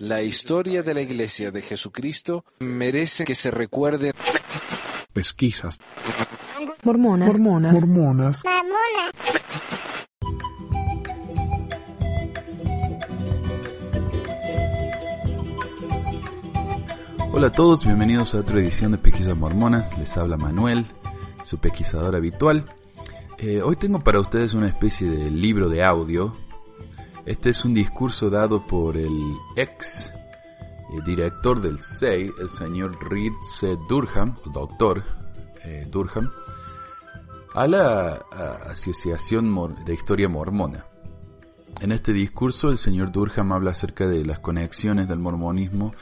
La historia de la Iglesia de Jesucristo merece que se recuerde. Pesquisas. Mormonas. Mormonas. Mormonas. Hola a todos, bienvenidos a otra edición de Pesquisas Mormonas. Les habla Manuel, su pesquisador habitual. Eh, hoy tengo para ustedes una especie de libro de audio. Este es un discurso dado por el ex eh, director del SEI, el señor Reed C. Durham, el doctor eh, Durham, a la Asociación de Historia Mormona. En este discurso el señor Durham habla acerca de las conexiones del mormonismo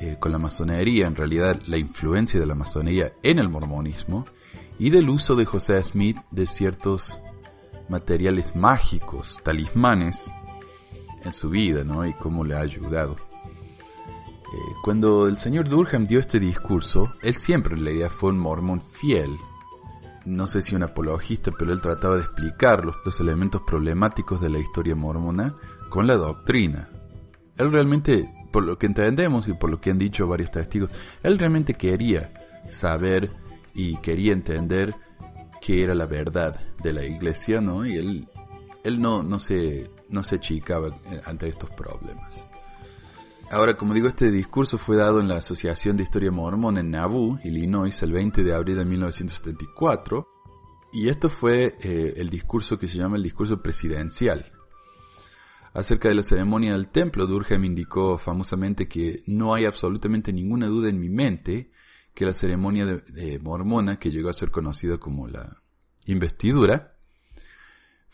eh, con la masonería, en realidad la influencia de la masonería en el mormonismo y del uso de José Smith de ciertos materiales mágicos, talismanes, en su vida, ¿no? Y cómo le ha ayudado. Eh, cuando el señor Durham dio este discurso, él siempre en realidad fue un mormón fiel. No sé si un apologista, pero él trataba de explicar los, los elementos problemáticos de la historia mormona con la doctrina. Él realmente, por lo que entendemos y por lo que han dicho varios testigos, él realmente quería saber y quería entender qué era la verdad de la iglesia, ¿no? Y él, él no, no, se, no se achicaba eh, ante estos problemas. Ahora, como digo, este discurso fue dado en la Asociación de Historia Mormón en Nauvoo, Illinois, el 20 de abril de 1974. Y esto fue eh, el discurso que se llama el discurso presidencial. Acerca de la ceremonia del templo, Durkheim indicó famosamente que no hay absolutamente ninguna duda en mi mente que la ceremonia de, de mormona, que llegó a ser conocida como la investidura,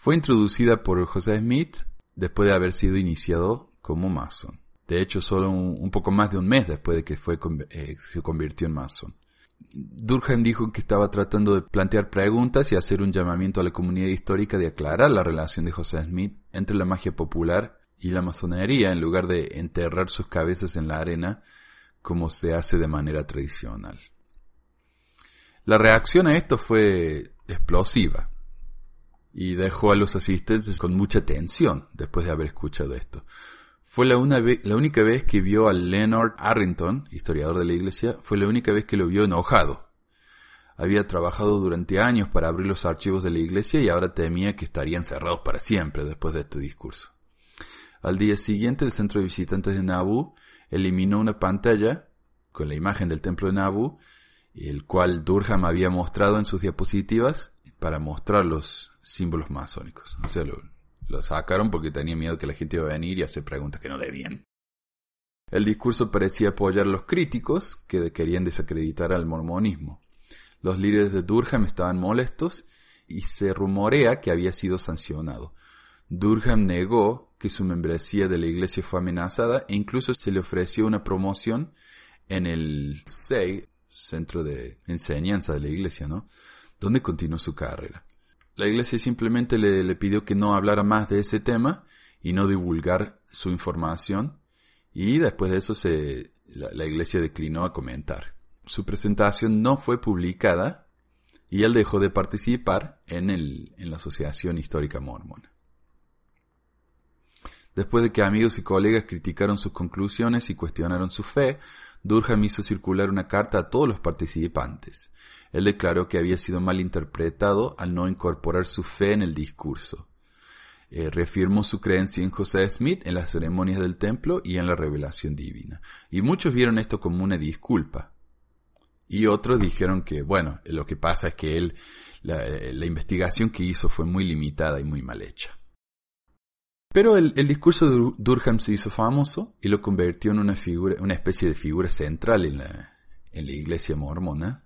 fue introducida por José Smith después de haber sido iniciado como masón. De hecho, solo un, poco más de un mes después de que fue, eh, se convirtió en masón. Durkheim dijo que estaba tratando de plantear preguntas y hacer un llamamiento a la comunidad histórica de aclarar la relación de José Smith entre la magia popular y la masonería en lugar de enterrar sus cabezas en la arena como se hace de manera tradicional. La reacción a esto fue explosiva y dejó a los asistentes con mucha tensión después de haber escuchado esto. Fue la, una la única vez que vio a Leonard Arrington, historiador de la iglesia, fue la única vez que lo vio enojado. Había trabajado durante años para abrir los archivos de la iglesia y ahora temía que estarían cerrados para siempre después de este discurso. Al día siguiente, el centro de visitantes de Nauvoo eliminó una pantalla con la imagen del templo de Nauvoo, el cual Durham había mostrado en sus diapositivas para mostrar los símbolos masónicos. O sea, lo, sacaron porque tenía miedo que la gente iba a venir y hacer preguntas que no debían. El discurso parecía apoyar a los críticos que querían desacreditar al mormonismo. Los líderes de Durham estaban molestos y se rumorea que había sido sancionado. Durham negó que su membresía de la iglesia fue amenazada e incluso se le ofreció una promoción en el SEI, Centro de Enseñanza de la Iglesia, ¿no? Donde continuó su carrera. La iglesia simplemente le, pidió que no hablara más de ese tema y no divulgar su información y después de eso la iglesia declinó a comentar. Su presentación no fue publicada y él dejó de participar en, el, en la Asociación Histórica Mormona. Después de que amigos y colegas criticaron sus conclusiones y cuestionaron su fe, Durham hizo circular una carta a todos los participantes. Él declaró que había sido mal interpretado al no incorporar su fe en el discurso. Eh, reafirmó su creencia en José Smith, en las ceremonias del templo y en la revelación divina. Y muchos vieron esto como una disculpa. Y otros dijeron que, bueno, lo que pasa es que él, la, la investigación que hizo fue muy limitada y muy mal hecha. Pero el, discurso de Durham se hizo famoso y lo convirtió en una figura, una especie de figura central en la, en la iglesia mormona.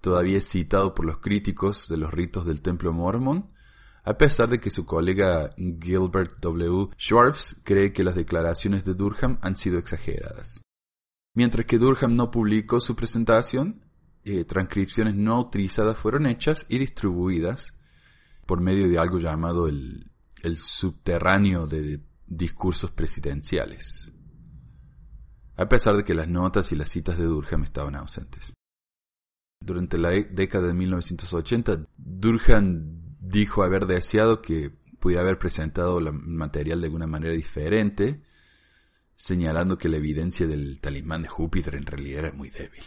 Todavía es citado por los críticos de los ritos del templo mormón, a pesar de que su colega Gilbert W. Schwartz cree que las declaraciones de Durham han sido exageradas. Mientras que Durham no publicó su presentación, eh, transcripciones no autorizadas fueron hechas y distribuidas por medio de algo llamado el, el subterráneo de discursos presidenciales, a pesar de que las notas y las citas de Durham estaban ausentes. Durante la década de 1980, Durham dijo haber deseado que puede haber presentado el material de alguna manera diferente, señalando que la evidencia del talismán de Júpiter en realidad era muy débil.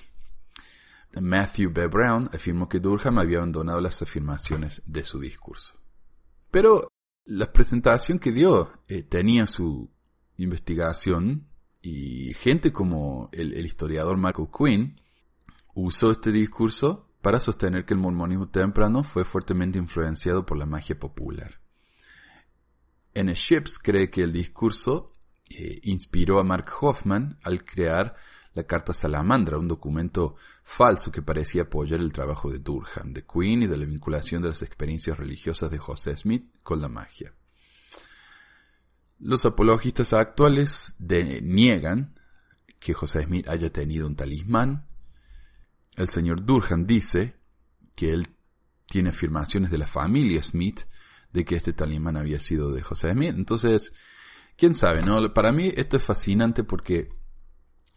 Matthew B. Brown afirmó que Durham había abandonado las afirmaciones de su discurso. Pero la presentación que dio eh, tenía su investigación y gente como el, historiador Michael Quinn usó este discurso para sostener que el mormonismo temprano fue fuertemente influenciado por la magia popular. N. Ships cree que el discurso eh, inspiró a Mark Hoffman al crear la Carta Salamandra, un documento falso que parecía apoyar el trabajo de Durham, de Queen y de la vinculación de las experiencias religiosas de José Smith con la magia. Los apologistas actuales niegan que José Smith haya tenido un talismán. El señor Durham dice que él tiene afirmaciones de la familia Smith de que este talismán había sido de José Smith. Entonces, quién sabe, ¿no? Para mí esto es fascinante porque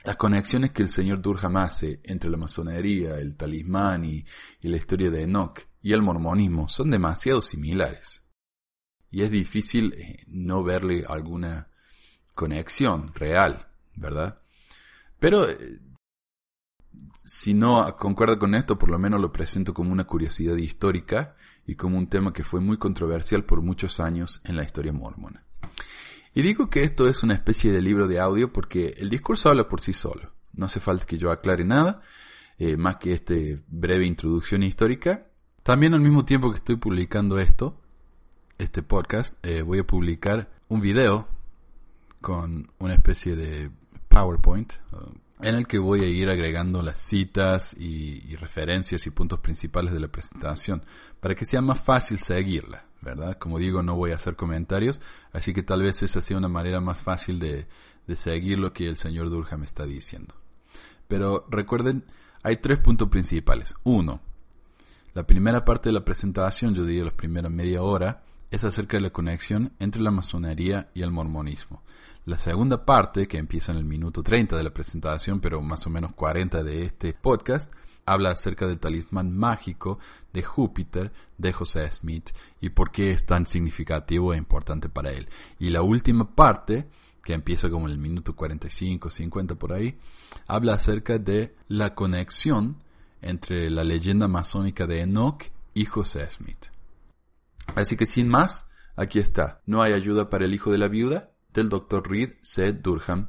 las conexiones que el señor Durham hace entre la masonería, el talismán y, la historia de Enoch y el mormonismo son demasiado similares. Y es difícil eh, no verle alguna conexión real, ¿verdad? Pero eh, si no concuerda con esto, por lo menos lo presento como una curiosidad histórica y como un tema que fue muy controversial por muchos años en la historia mormona. Y digo que esto es una especie de libro de audio porque el discurso habla por sí solo. No hace falta que yo aclare nada, eh, más que esta breve introducción histórica. También al mismo tiempo que estoy publicando esto, este podcast, eh, voy a publicar un video con una especie de PowerPoint en el que voy a ir agregando las citas y referencias y puntos principales de la presentación para que sea más fácil seguirla. ¿Verdad? Como digo, no voy a hacer comentarios, así que tal vez esa sea una manera más fácil de, seguir lo que el señor Durham está diciendo. Pero recuerden, hay tres puntos principales. Uno, la primera parte de la presentación, yo diría la primera media hora, es acerca de la conexión entre la masonería y el mormonismo. La segunda parte, que empieza en el minuto 30 de la presentación, pero más o menos 40 de este podcast, habla acerca del talismán mágico de Júpiter de José Smith y por qué es tan significativo e importante para él. Y la última parte, que empieza como en el minuto 45, 50 por ahí, habla acerca de la conexión entre la leyenda masónica de Enoch y José Smith. Así que sin más, aquí está. No hay ayuda para el hijo de la viuda del Dr. Reed C. Durham.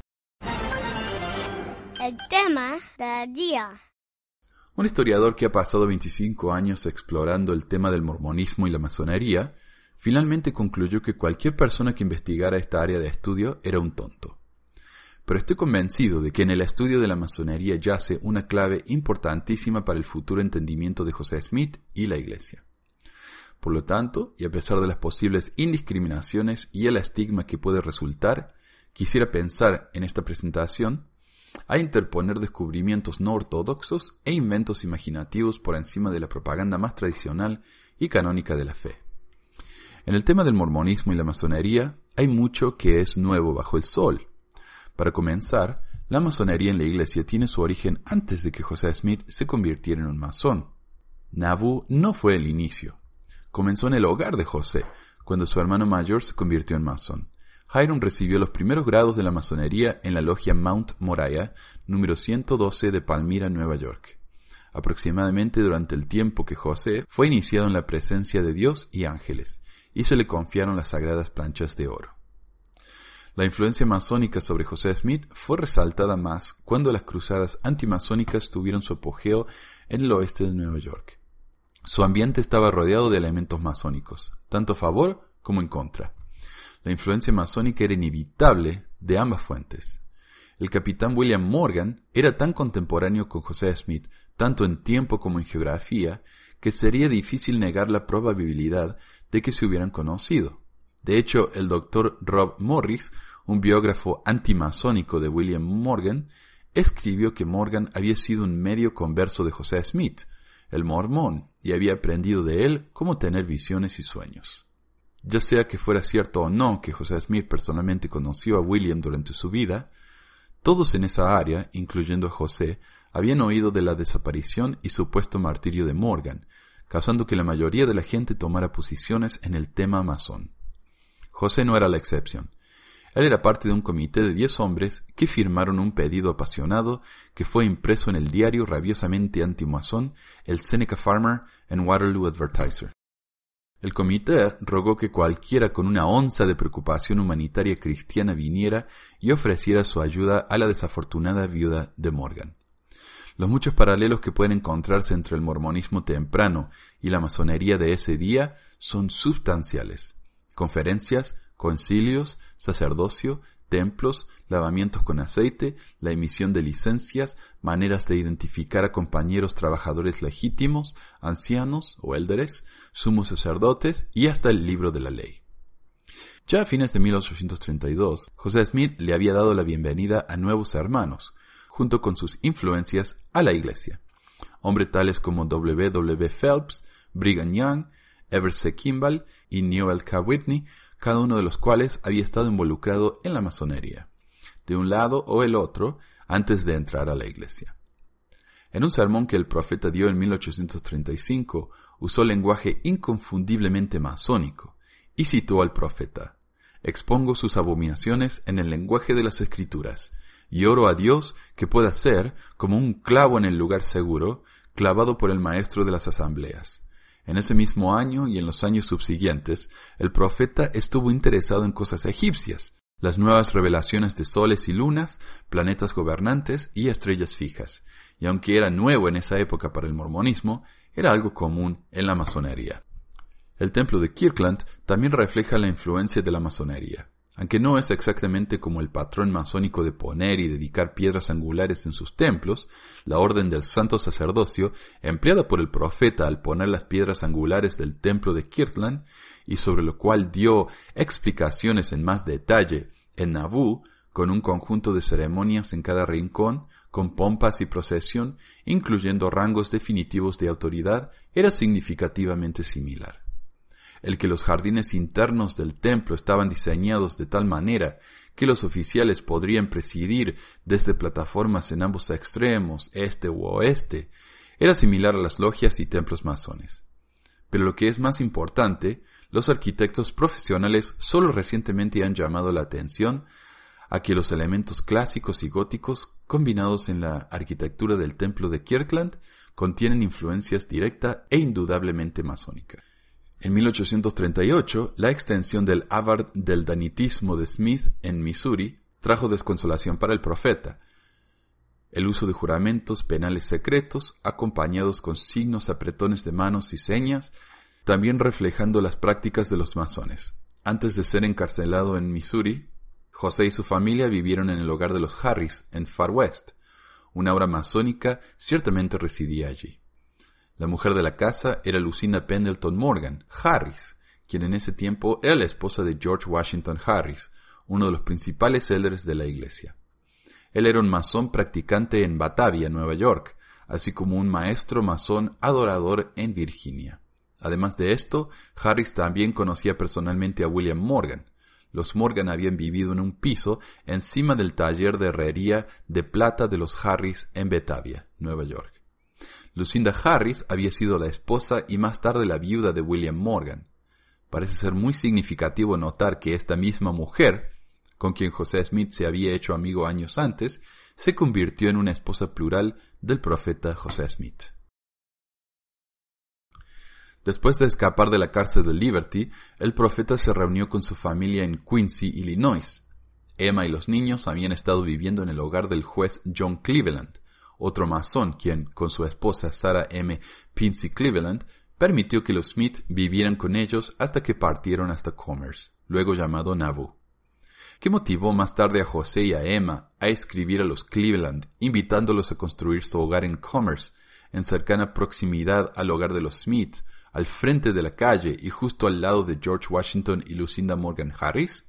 El tema del día. Un historiador que ha pasado 25 años explorando el tema del mormonismo y la masonería, finalmente concluyó que cualquier persona que investigara esta área de estudio era un tonto. Pero estoy convencido de que en el estudio de la masonería yace una clave importantísima para el futuro entendimiento de José Smith y la Iglesia. Por lo tanto, y a pesar de las posibles indiscriminaciones y el estigma que puede resultar, quisiera pensar en esta presentación a interponer descubrimientos no ortodoxos e inventos imaginativos por encima de la propaganda más tradicional y canónica de la fe. En el tema del mormonismo y la masonería hay mucho que es nuevo bajo el sol. Para comenzar, la masonería en la iglesia tiene su origen antes de que José Smith se convirtiera en un masón. Nauvoo no fue el inicio. Comenzó en el hogar de José, cuando su hermano mayor se convirtió en masón. Hiram recibió los primeros grados de la masonería en la logia Mount Moriah, número 112 de Palmyra, Nueva York. Aproximadamente durante el tiempo que José fue iniciado en la presencia de Dios y ángeles, y se le confiaron las sagradas planchas de oro. La influencia masónica sobre José Smith fue resaltada más cuando las cruzadas antimasónicas tuvieron su apogeo en el oeste de Nueva York. Su ambiente estaba rodeado de elementos masónicos, tanto a favor como en contra. La influencia masónica era inevitable de ambas fuentes. El capitán William Morgan era tan contemporáneo con José Smith, tanto en tiempo como en geografía, que sería difícil negar la probabilidad de que se hubieran conocido. De hecho, el doctor Rob Morris, un biógrafo antimasónico de William Morgan, escribió que Morgan había sido un medio converso de José Smith, el mormón, y había aprendido de él cómo tener visiones y sueños. Ya sea que fuera cierto o no que José Smith personalmente conoció a William durante su vida, todos en esa área, incluyendo a José, habían oído de la desaparición y supuesto martirio de Morgan, causando que la mayoría de la gente tomara posiciones en el tema masón. José no era la excepción. Él era parte de un comité de diez hombres que firmaron un pedido apasionado que fue impreso en el diario rabiosamente antimasón el Seneca Farmer and Waterloo Advertiser. El comité rogó que cualquiera con una onza de preocupación humanitaria cristiana viniera y ofreciera su ayuda a la desafortunada viuda de Morgan. Los muchos paralelos que pueden encontrarse entre el mormonismo temprano y la masonería de ese día son sustanciales. Conferencias, concilios, sacerdocio, templos, lavamientos con aceite, la emisión de licencias, maneras de identificar a compañeros trabajadores legítimos, ancianos o élderes, sumos sacerdotes y hasta el libro de la ley. Ya a fines de 1832, José Smith le había dado la bienvenida a nuevos hermanos, junto con sus influencias, a la iglesia. Hombres tales como W. W. Phelps, Brigham Young, Everett Kimball y Newell K. Whitney cada uno de los cuales había estado involucrado en la masonería, de un lado o el otro, antes de entrar a la iglesia. En un sermón que el profeta dio en 1835, usó lenguaje inconfundiblemente masónico y citó al profeta, Expongo sus abominaciones en el lenguaje de las escrituras, y oro a Dios que pueda ser, como un clavo en el lugar seguro, clavado por el maestro de las asambleas. En ese mismo año y en los años subsiguientes, el profeta estuvo interesado en cosas egipcias, las nuevas revelaciones de soles y lunas, planetas gobernantes y estrellas fijas, y aunque era nuevo en esa época para el mormonismo, era algo común en la masonería. El templo de Kirkland también refleja la influencia de la masonería. Aunque no es exactamente como el patrón masónico de poner y dedicar piedras angulares en sus templos, la orden del santo sacerdocio, empleada por el profeta al poner las piedras angulares del templo de Kirtland, y sobre lo cual dio explicaciones en más detalle en Nauvoo, con un conjunto de ceremonias en cada rincón, con pompas y procesión, incluyendo rangos definitivos de autoridad, era significativamente similar el que los jardines internos del templo estaban diseñados de tal manera que los oficiales podrían presidir desde plataformas en ambos extremos, este u oeste, era similar a las logias y templos masones. Pero lo que es más importante, los arquitectos profesionales solo recientemente han llamado la atención a que los elementos clásicos y góticos combinados en la arquitectura del templo de Kirkland contienen influencias directa e indudablemente masónicas. En 1838, la extensión del Avard del Danitismo de Smith en Missouri trajo desconsolación para el profeta. El uso de juramentos penales secretos, acompañados con signos apretones de manos y señas, también reflejando las prácticas de los masones. Antes de ser encarcelado en Missouri, José y su familia vivieron en el hogar de los Harris, en Far West. Una obra masónica ciertamente residía allí. La mujer de la casa era Lucinda Pendleton Morgan, Harris, quien en ese tiempo era la esposa de George Washington Harris, uno de los principales elders de la iglesia. Él era un masón practicante en Batavia, Nueva York, así como un maestro masón adorador en Virginia. Además de esto, Harris también conocía personalmente a William Morgan. Los Morgan habían vivido en un piso encima del taller de herrería de plata de los Harris en Batavia, Nueva York. Lucinda Harris había sido la esposa y más tarde la viuda de William Morgan. Parece ser muy significativo notar que esta misma mujer, con quien José Smith se había hecho amigo años antes, se convirtió en una esposa plural del profeta José Smith. Después de escapar de la cárcel de Liberty, el profeta se reunió con su familia en Quincy, Illinois. Emma y los niños habían estado viviendo en el hogar del juez John Cleveland, otro masón, quien, con su esposa Sarah M. Pinsey Cleveland, permitió que los Smith vivieran con ellos hasta que partieron hasta Commerce, luego llamado Nauvoo. ¿Qué motivó más tarde a José y a Emma a escribir a los Cleveland, invitándolos a construir su hogar en Commerce, en cercana proximidad al hogar de los Smith, al frente de la calle y justo al lado de George Washington y Lucinda Morgan Harris?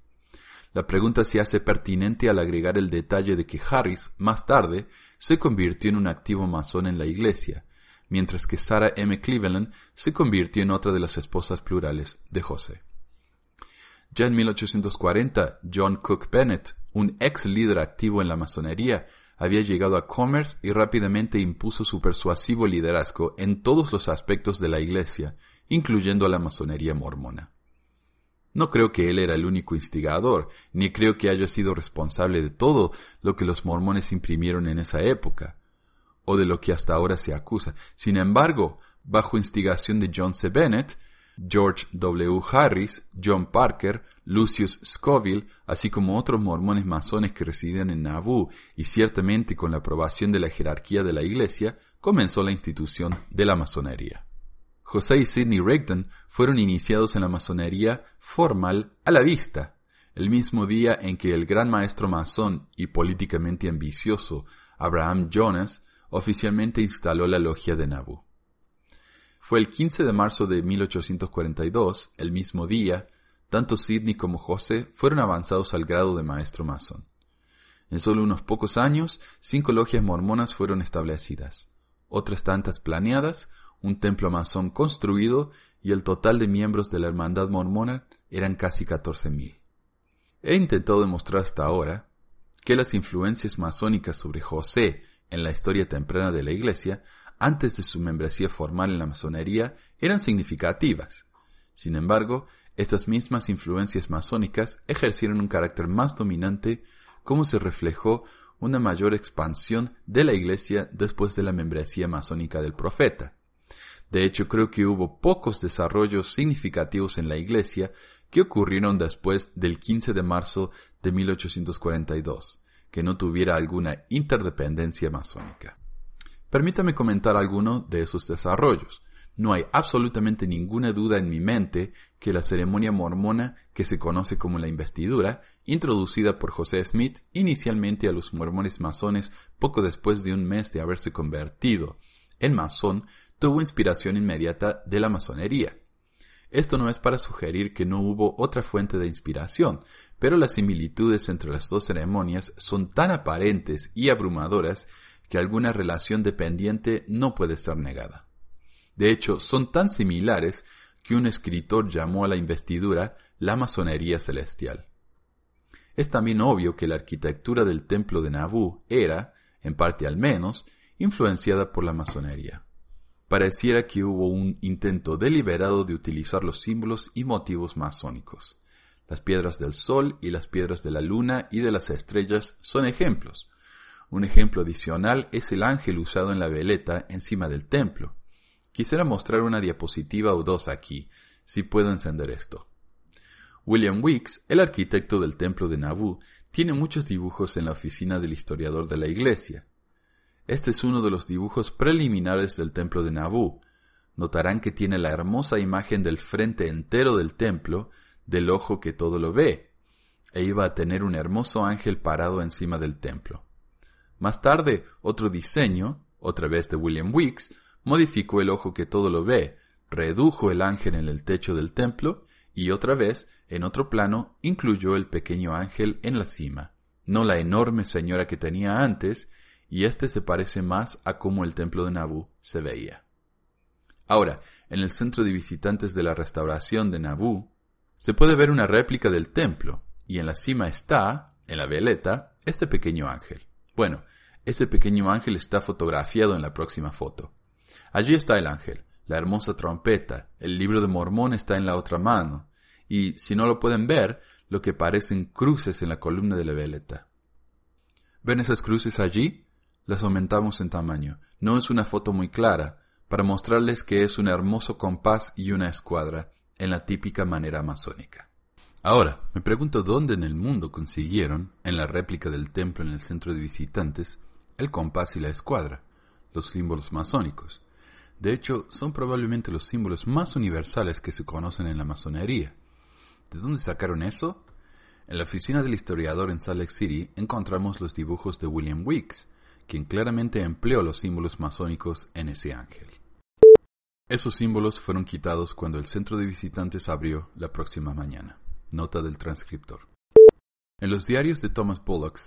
La pregunta se hace pertinente al agregar el detalle de que Harris, más tarde, se convirtió en un activo masón en la iglesia, mientras que Sarah M. Cleveland se convirtió en otra de las esposas plurales de José. Ya en 1840, John Cook Bennett, un ex líder activo en la masonería, había llegado a Commerce y rápidamente impuso su persuasivo liderazgo en todos los aspectos de la iglesia, incluyendo a la masonería mormona. No creo que él era el único instigador, ni creo que haya sido responsable de todo lo que los mormones imprimieron en esa época, o de lo que hasta ahora se acusa. Sin embargo, bajo instigación de John C. Bennett, George W. Harris, John Parker, Lucius Scoville, así como otros mormones masones que residían en Nauvoo y ciertamente con la aprobación de la jerarquía de la Iglesia, comenzó la institución de la masonería. José y Sidney Rigdon fueron iniciados en la masonería formal a la vista, el mismo día en que el gran maestro masón y políticamente ambicioso Abraham Jonas oficialmente instaló la logia de Nauvoo. Fue el 15 de marzo de 1842, el mismo día, tanto Sidney como José fueron avanzados al grado de maestro masón. En solo unos pocos años, cinco logias mormonas fueron establecidas, otras tantas planeadas, un templo masón construido y el total de miembros de la hermandad mormona eran casi 14.000. He intentado demostrar hasta ahora que las influencias masónicas sobre José en la historia temprana de la Iglesia, antes de su membresía formal en la masonería, eran significativas. Sin embargo, estas mismas influencias masónicas ejercieron un carácter más dominante como se reflejó una mayor expansión de la Iglesia después de la membresía masónica del profeta. De hecho, creo que hubo pocos desarrollos significativos en la Iglesia que ocurrieron después del 15 de marzo de 1842, que no tuviera alguna interdependencia masónica. Permítame comentar alguno de esos desarrollos. No hay absolutamente ninguna duda en mi mente que la ceremonia mormona, que se conoce como la investidura, introducida por José Smith inicialmente a los mormones masones poco después de un mes de haberse convertido en masón, tuvo inspiración inmediata de la masonería. Esto no es para sugerir que no hubo otra fuente de inspiración, pero las similitudes entre las dos ceremonias son tan aparentes y abrumadoras que alguna relación dependiente no puede ser negada. De hecho, son tan similares que un escritor llamó a la investidura la masonería celestial. Es también obvio que la arquitectura del templo de Nauvoo era, en parte al menos, influenciada por la masonería pareciera que hubo un intento deliberado de utilizar los símbolos y motivos masónicos. Las piedras del sol y las piedras de la luna y de las estrellas son ejemplos. Un ejemplo adicional es el ángel usado en la veleta encima del templo. Quisiera mostrar una diapositiva o dos aquí, si puedo encender esto. William Weeks, el arquitecto del templo de Nauvoo, tiene muchos dibujos en la oficina del historiador de la iglesia. Este es uno de los dibujos preliminares del templo de Nabú. Notarán que tiene la hermosa imagen del frente entero del templo, del ojo que todo lo ve, e iba a tener un hermoso ángel parado encima del templo. Más tarde, otro diseño, otra vez de William Weeks, modificó el ojo que todo lo ve, redujo el ángel en el techo del templo y otra vez, en otro plano, incluyó el pequeño ángel en la cima, no la enorme señora que tenía antes, y este se parece más a cómo el templo de Nabú se veía. Ahora, en el centro de visitantes de la restauración de Nabú, se puede ver una réplica del templo, y en la cima está, en la veleta, este pequeño ángel. Bueno, ese pequeño ángel está fotografiado en la próxima foto. Allí está el ángel, la hermosa trompeta, el libro de Mormón está en la otra mano, y si no lo pueden ver, lo que parecen cruces en la columna de la veleta. ¿Ven esas cruces allí? Las aumentamos en tamaño. No es una foto muy clara, para mostrarles que es un hermoso compás y una escuadra, en la típica manera masónica. Ahora, me pregunto dónde en el mundo consiguieron, en la réplica del templo en el centro de visitantes, el compás y la escuadra, los símbolos masónicos. De hecho, son probablemente los símbolos más universales que se conocen en la masonería. ¿De dónde sacaron eso? En la oficina del historiador en Salt Lake City encontramos los dibujos de William Weeks, quien claramente empleó los símbolos masónicos en ese ángel. Esos símbolos fueron quitados cuando el centro de visitantes abrió la próxima mañana. Nota del transcriptor. En los diarios de Thomas Bullock,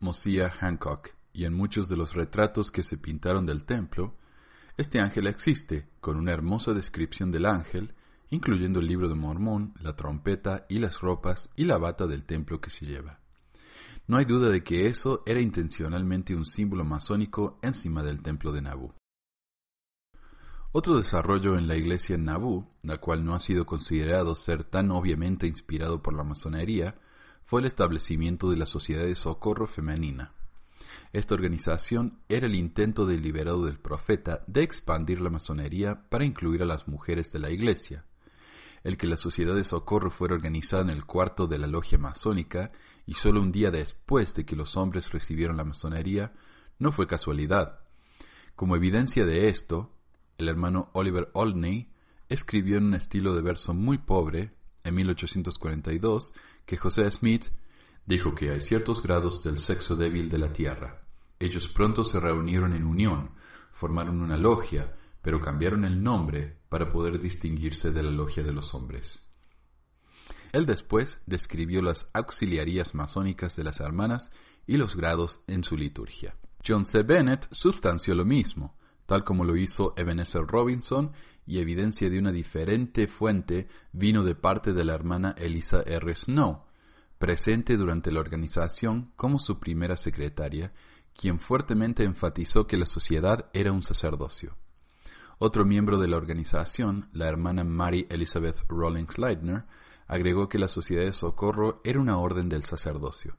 Mosiah Hancock y en muchos de los retratos que se pintaron del templo, este ángel existe, con una hermosa descripción del ángel, incluyendo el libro de Mormón, la trompeta y las ropas y la bata del templo que se lleva. No hay duda de que eso era intencionalmente un símbolo masónico encima del templo de Nabu. Otro desarrollo en la iglesia en Nabú, la cual no ha sido considerado ser tan obviamente inspirado por la masonería, fue el establecimiento de la Sociedad de Socorro Femenina. Esta organización era el intento deliberado del profeta de expandir la masonería para incluir a las mujeres de la iglesia. El que la Sociedad de Socorro fuera organizada en el cuarto de la logia masónica y solo un día después de que los hombres recibieron la masonería no fue casualidad. Como evidencia de esto, el hermano Oliver Olney escribió en un estilo de verso muy pobre, en 1842, que José Smith dijo que hay ciertos grados del sexo débil de la tierra. Ellos pronto se reunieron en unión, formaron una logia, pero cambiaron el nombre para poder distinguirse de la logia de los hombres. Él después describió las auxiliarías masónicas de las hermanas y los grados en su liturgia. John C. Bennett sustanció lo mismo, tal como lo hizo Ebenezer Robinson y evidencia de una diferente fuente vino de parte de la hermana Elisa R. Snow, presente durante la organización como su primera secretaria, quien fuertemente enfatizó que la sociedad era un sacerdocio. Otro miembro de la organización, la hermana Mary Elizabeth Rawlings Leitner, agregó que la sociedad de socorro era una orden del sacerdocio.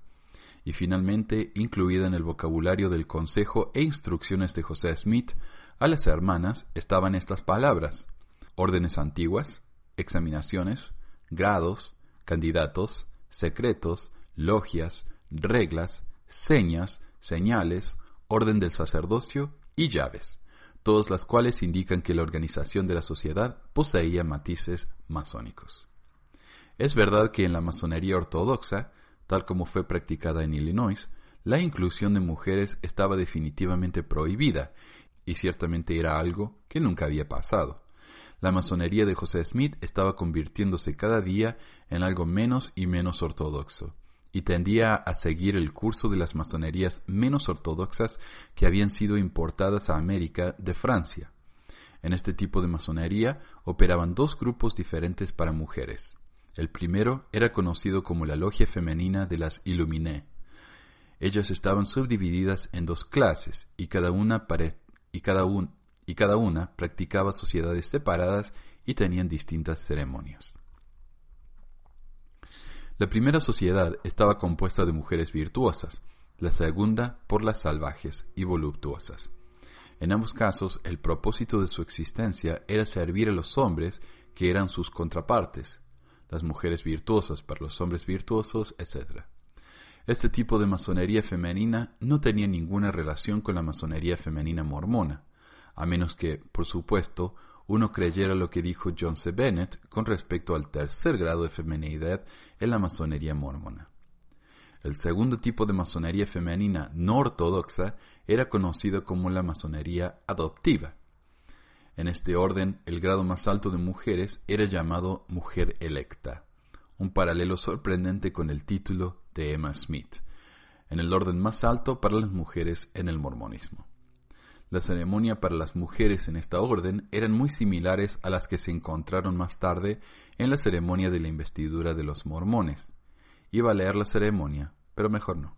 Y finalmente, incluida en el vocabulario del consejo e instrucciones de José Smith, a las hermanas estaban estas palabras, órdenes antiguas, examinaciones, grados, candidatos, secretos, logias, reglas, señas, señales, orden del sacerdocio y llaves, todas las cuales indican que la organización de la sociedad poseía matices masónicos. Es verdad que en la masonería ortodoxa, tal como fue practicada en Illinois, la inclusión de mujeres estaba definitivamente prohibida y ciertamente era algo que nunca había pasado. La masonería de José Smith estaba convirtiéndose cada día en algo menos y menos ortodoxo, y tendía a seguir el curso de las masonerías menos ortodoxas que habían sido importadas a América de Francia. En este tipo de masonería operaban dos grupos diferentes para mujeres. El primero era conocido como la Logia Femenina de las Illuminé. Ellas estaban subdivididas en dos clases y cada una y cada, y cada una practicaba sociedades separadas y tenían distintas ceremonias. La primera sociedad estaba compuesta de mujeres virtuosas, la segunda por las salvajes y voluptuosas. En ambos casos, el propósito de su existencia era servir a los hombres que eran sus contrapartes, las mujeres virtuosas para los hombres virtuosos, etc. Este tipo de masonería femenina no tenía ninguna relación con la masonería femenina mormona, a menos que, por supuesto, uno creyera lo que dijo John C. Bennett con respecto al tercer grado de feminidad en la masonería mormona. El segundo tipo de masonería femenina no ortodoxa era conocido como la masonería adoptiva. En este orden, el grado más alto de mujeres era llamado mujer electa, un paralelo sorprendente con el título de Emma Smith, en el orden más alto para las mujeres en el mormonismo. La ceremonia para las mujeres en esta orden eran muy similares a las que se encontraron más tarde en la ceremonia de la investidura de los mormones. Iba a leer la ceremonia, pero mejor no.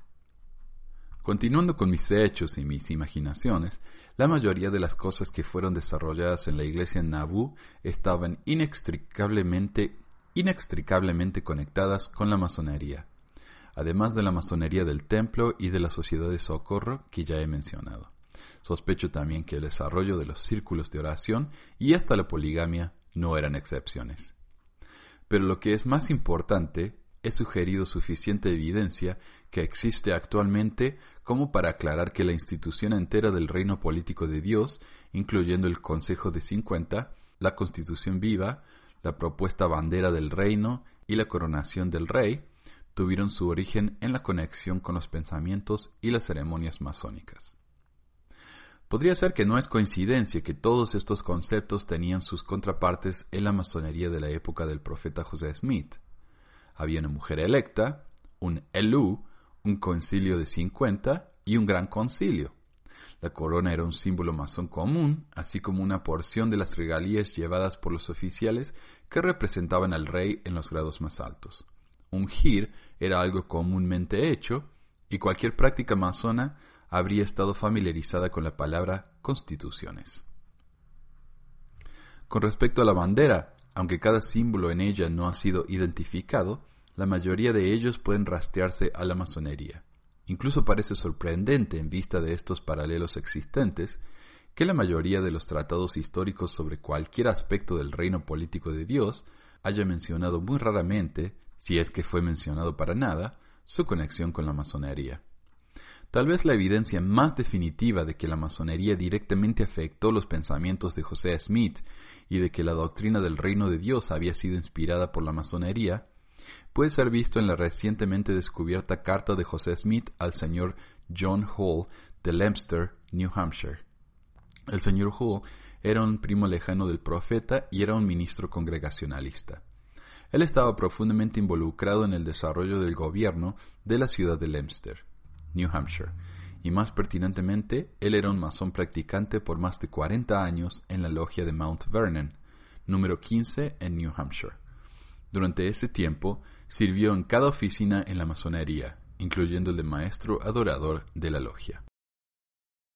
Continuando con mis hechos y mis imaginaciones, la mayoría de las cosas que fueron desarrolladas en la iglesia en Nabú estaban inextricablemente, inextricablemente conectadas con la masonería además de la masonería del templo y de la sociedad de socorro que ya he mencionado. Sospecho también que el desarrollo de los círculos de oración y hasta la poligamia no eran excepciones. Pero lo que es más importante, he sugerido suficiente evidencia que existe actualmente como para aclarar que la institución entera del reino político de Dios, incluyendo el Consejo de 50, la Constitución viva, la propuesta bandera del reino y la coronación del rey, tuvieron su origen en la conexión con los pensamientos y las ceremonias masónicas. Podría ser que no es coincidencia que todos estos conceptos tenían sus contrapartes en la masonería de la época del profeta José Smith. Había una mujer electa, un Elu, un concilio de 50 y un gran concilio. La corona era un símbolo masón común, así como una porción de las regalías llevadas por los oficiales que representaban al rey en los grados más altos ungir era algo comúnmente hecho y cualquier práctica masona habría estado familiarizada con la palabra constituciones. Con respecto a la bandera, aunque cada símbolo en ella no ha sido identificado, la mayoría de ellos pueden rastrearse a la masonería. Incluso parece sorprendente en vista de estos paralelos existentes que la mayoría de los tratados históricos sobre cualquier aspecto del reino político de Dios haya mencionado muy raramente, si es que fue mencionado para nada, su conexión con la masonería. Tal vez la evidencia más definitiva de que la masonería directamente afectó los pensamientos de José Smith y de que la doctrina del reino de Dios había sido inspirada por la masonería puede ser visto en la recientemente descubierta carta de José Smith al señor John Hall de Leominster, New Hampshire. El señor Hall era un primo lejano del profeta y era un ministro congregacionalista. Él estaba profundamente involucrado en el desarrollo del gobierno de la ciudad de Leominster, New Hampshire, y más pertinentemente, él era un masón practicante por más de 40 años en la logia de Mount Vernon, número 15 en New Hampshire. Durante ese tiempo, sirvió en cada oficina en la masonería, incluyendo el de maestro adorador de la logia.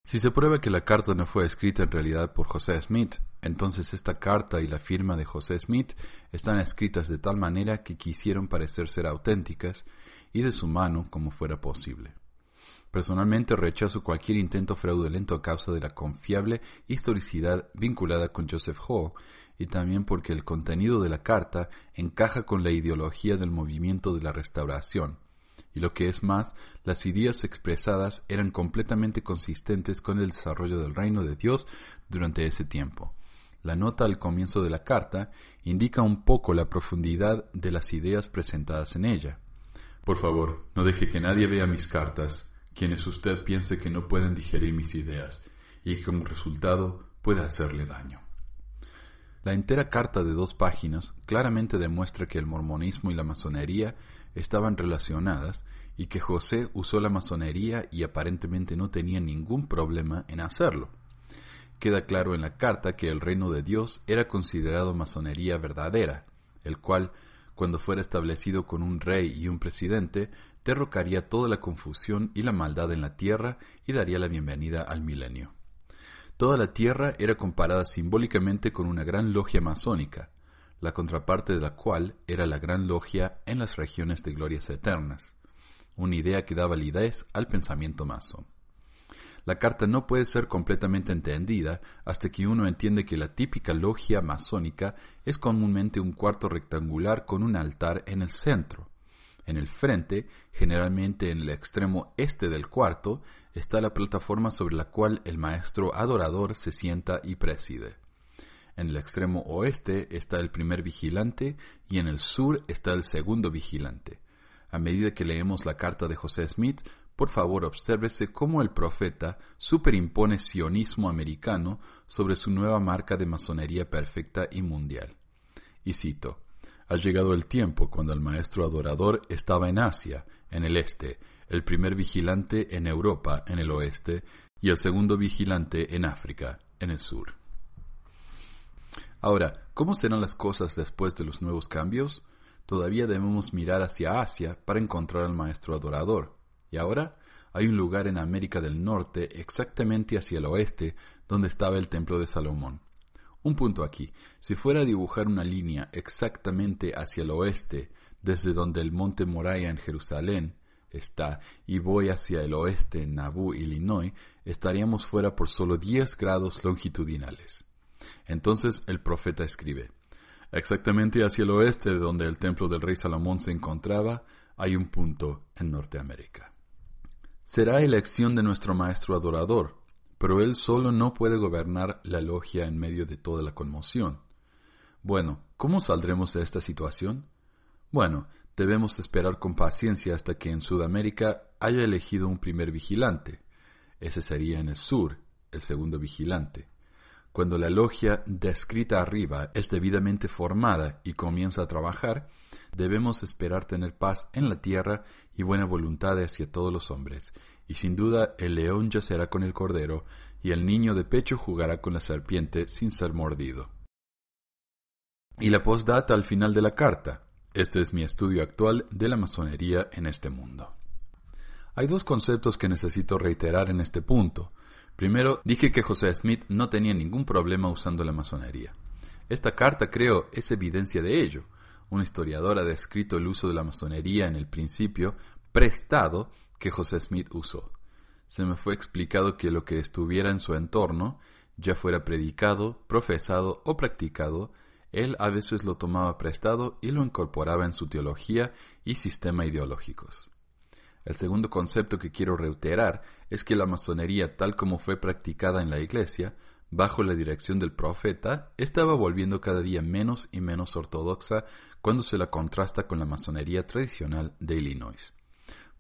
Si se prueba que la carta no fue escrita en realidad por José Smith, entonces esta carta y la firma de José Smith están escritas de tal manera que quisieron parecer ser auténticas y de su mano como fuera posible. Personalmente rechazo cualquier intento fraudulento a causa de la confiable historicidad vinculada con Joseph Hall y también porque el contenido de la carta encaja con la ideología del movimiento de la restauración, y lo que es más, las ideas expresadas eran completamente consistentes con el desarrollo del reino de Dios durante ese tiempo. La nota al comienzo de la carta indica un poco la profundidad de las ideas presentadas en ella. Por favor, no deje que nadie vea mis cartas, quienes usted piense que no pueden digerir mis ideas, y que como resultado pueda hacerle daño. La entera carta de dos páginas claramente demuestra que el mormonismo y la masonería estaban relacionadas y que José usó la masonería y aparentemente no tenía ningún problema en hacerlo. Queda claro en la carta que el reino de Dios era considerado masonería verdadera, el cual, cuando fuera establecido con un rey y un presidente, derrocaría toda la confusión y la maldad en la tierra y daría la bienvenida al milenio. Toda la tierra era comparada simbólicamente con una gran logia masónica, la contraparte de la cual era la gran logia en las regiones de glorias eternas, una idea que da validez al pensamiento masón. La carta no puede ser completamente entendida hasta que uno entiende que la típica logia masónica es comúnmente un cuarto rectangular con un altar en el centro. En el frente, generalmente en el extremo este del cuarto, está la plataforma sobre la cual el maestro adorador se sienta y preside. En el extremo oeste está el primer vigilante y en el sur está el segundo vigilante. A medida que leemos la carta de José Smith, por favor obsérvese cómo el profeta superimpone sionismo americano sobre su nueva marca de masonería perfecta y mundial. Y cito, Ha llegado el tiempo cuando el maestro adorador estaba en Asia, en el este, el primer vigilante en Europa, en el oeste, y el segundo vigilante en África, en el sur. Ahora, ¿cómo serán las cosas después de los nuevos cambios? Todavía debemos mirar hacia Asia para encontrar al maestro adorador. Y ahora hay un lugar en América del Norte, exactamente hacia el oeste, donde estaba el templo de Salomón. Un punto aquí. Si fuera a dibujar una línea exactamente hacia el oeste, desde donde el monte Moriah en Jerusalén está y voy hacia el oeste en Nauvoo, Illinois, estaríamos fuera por solo 10 grados longitudinales. Entonces el profeta escribe, exactamente hacia el oeste de donde el templo del rey Salomón se encontraba, hay un punto en Norteamérica. Será elección de nuestro maestro adorador, pero él solo no puede gobernar la logia en medio de toda la conmoción. Bueno, ¿cómo saldremos de esta situación? Bueno, debemos esperar con paciencia hasta que en Sudamérica haya elegido un primer vigilante. Ese sería en el sur, el segundo vigilante. Cuando la logia descrita arriba es debidamente formada y comienza a trabajar, debemos esperar tener paz en la tierra y buena voluntad hacia todos los hombres, y sin duda el león yacerá con el cordero, y el niño de pecho jugará con la serpiente sin ser mordido. Y la postdata al final de la carta. Este es mi estudio actual de la masonería en este mundo. Hay dos conceptos que necesito reiterar en este punto. Primero, dije que José Smith no tenía ningún problema usando la masonería. Esta carta, creo, es evidencia de ello. Un historiador ha descrito el uso de la masonería en el principio prestado que José Smith usó. Se me fue explicado que lo que estuviera en su entorno, ya fuera predicado, profesado o practicado, él a veces lo tomaba prestado y lo incorporaba en su teología y sistema ideológicos. El segundo concepto que quiero reiterar es que la masonería tal como fue practicada en la Iglesia, bajo la dirección del profeta, estaba volviendo cada día menos y menos ortodoxa cuando se la contrasta con la masonería tradicional de Illinois.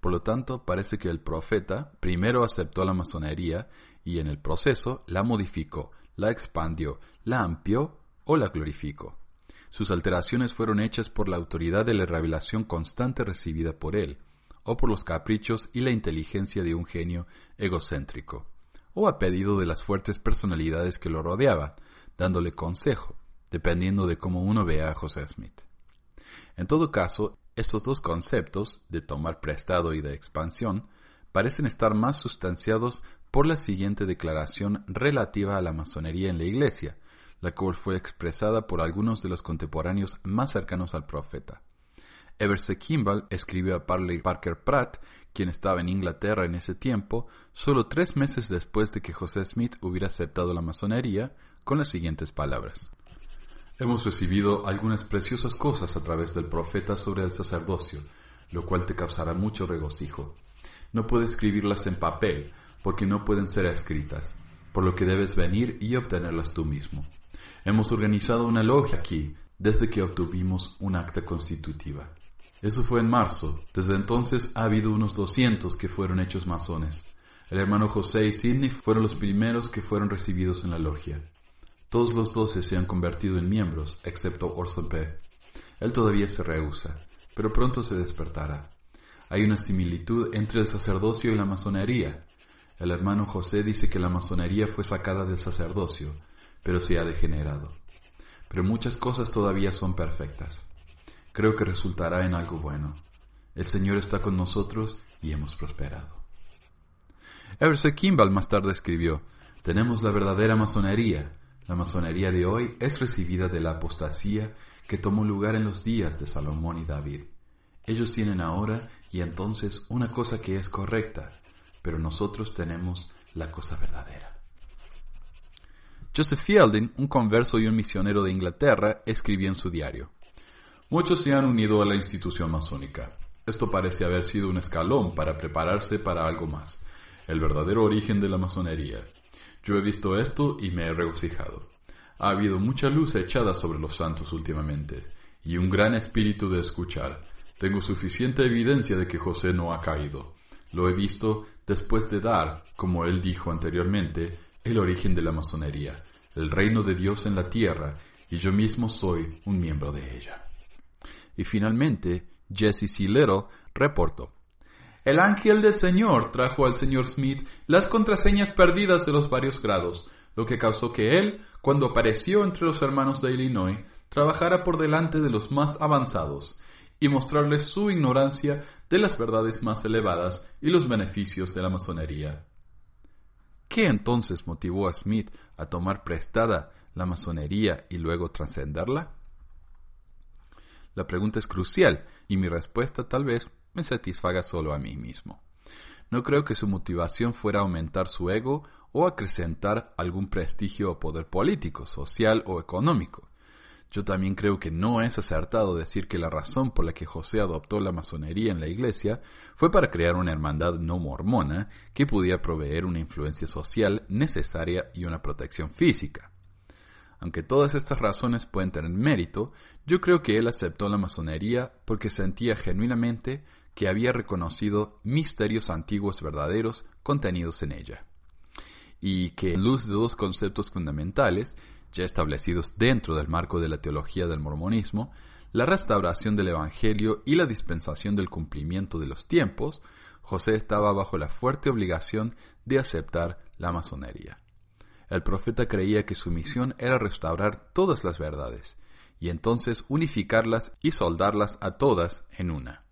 Por lo tanto, parece que el profeta primero aceptó la masonería y en el proceso la modificó, la expandió, la amplió o la glorificó. Sus alteraciones fueron hechas por la autoridad de la revelación constante recibida por él, o por los caprichos y la inteligencia de un genio egocéntrico, o a pedido de las fuertes personalidades que lo rodeaban, dándole consejo, dependiendo de cómo uno vea a José Smith. En todo caso, estos dos conceptos, de tomar prestado y de expansión, parecen estar más sustanciados por la siguiente declaración relativa a la masonería en la Iglesia, la cual fue expresada por algunos de los contemporáneos más cercanos al profeta. Everse Kimball escribió a Parley Parker Pratt, quien estaba en Inglaterra en ese tiempo, solo tres meses después de que José Smith hubiera aceptado la masonería, con las siguientes palabras. Hemos recibido algunas preciosas cosas a través del profeta sobre el sacerdocio, lo cual te causará mucho regocijo. No puedes escribirlas en papel, porque no pueden ser escritas, por lo que debes venir y obtenerlas tú mismo. Hemos organizado una logia aquí, desde que obtuvimos un acta constitutiva. Eso fue en marzo. Desde entonces ha habido unos 200 que fueron hechos masones. El hermano José y Sidney fueron los primeros que fueron recibidos en la logia. Todos los doce se han convertido en miembros, excepto Orson P. Él todavía se rehúsa, pero pronto se despertará. Hay una similitud entre el sacerdocio y la masonería. El hermano José dice que la masonería fue sacada del sacerdocio, pero se ha degenerado. Pero muchas cosas todavía son perfectas creo que resultará en algo bueno. El Señor está con nosotros y hemos prosperado. Everse Kimball más tarde escribió, tenemos la verdadera masonería. La masonería de hoy es recibida de la apostasía que tomó lugar en los días de Salomón y David. Ellos tienen ahora y entonces una cosa que es correcta, pero nosotros tenemos la cosa verdadera. Joseph Fielding, un converso y un misionero de Inglaterra, escribió en su diario, Muchos se han unido a la institución masónica. Esto parece haber sido un escalón para prepararse para algo más, el verdadero origen de la masonería. Yo he visto esto y me he regocijado. Ha habido mucha luz echada sobre los santos últimamente, y un gran espíritu de escuchar. Tengo suficiente evidencia de que José no ha caído. Lo he visto después de dar, como él dijo anteriormente, el origen de la masonería, el reino de Dios en la tierra, y yo mismo soy un miembro de ella. Y finalmente, Jesse C. Little reportó. El ángel del Señor trajo al señor Smith las contraseñas perdidas de los varios grados, lo que causó que él, cuando apareció entre los hermanos de Illinois, trabajara por delante de los más avanzados y mostrarles su ignorancia de las verdades más elevadas y los beneficios de la masonería. ¿Qué entonces motivó a Smith a tomar prestada la masonería y luego trascenderla? La pregunta es crucial y mi respuesta tal vez me satisfaga solo a mí mismo. No creo que su motivación fuera aumentar su ego o acrecentar algún prestigio o poder político, social o económico. Yo también creo que no es acertado decir que la razón por la que José adoptó la masonería en la iglesia fue para crear una hermandad no mormona que pudiera proveer una influencia social necesaria y una protección física. Aunque todas estas razones pueden tener mérito, yo creo que él aceptó la masonería porque sentía genuinamente que había reconocido misterios antiguos verdaderos contenidos en ella. Y que, en luz de dos conceptos fundamentales, ya establecidos dentro del marco de la teología del mormonismo, la restauración del Evangelio y la dispensación del cumplimiento de los tiempos, José estaba bajo la fuerte obligación de aceptar la masonería. El profeta creía que su misión era restaurar todas las verdades, y entonces unificarlas y soldarlas a todas en una.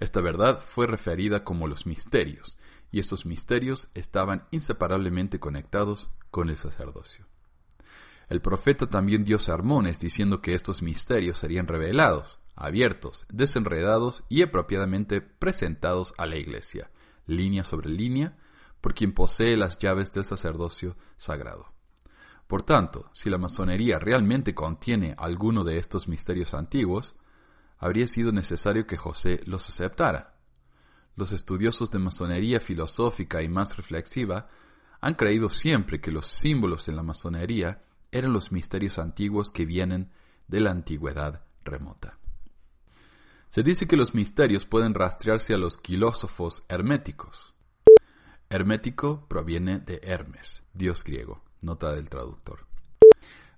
Esta verdad fue referida como los misterios, y estos misterios estaban inseparablemente conectados con el sacerdocio. El profeta también dio sermones diciendo que estos misterios serían revelados, abiertos, desenredados y apropiadamente presentados a la iglesia, línea sobre línea, por quien posee las llaves del sacerdocio sagrado. Por tanto, si la masonería realmente contiene alguno de estos misterios antiguos, habría sido necesario que José los aceptara. Los estudiosos de masonería filosófica y más reflexiva han creído siempre que los símbolos en la masonería eran los misterios antiguos que vienen de la antigüedad remota. Se dice que los misterios pueden rastrearse a los filósofos herméticos. Hermético proviene de Hermes, dios griego, nota del traductor.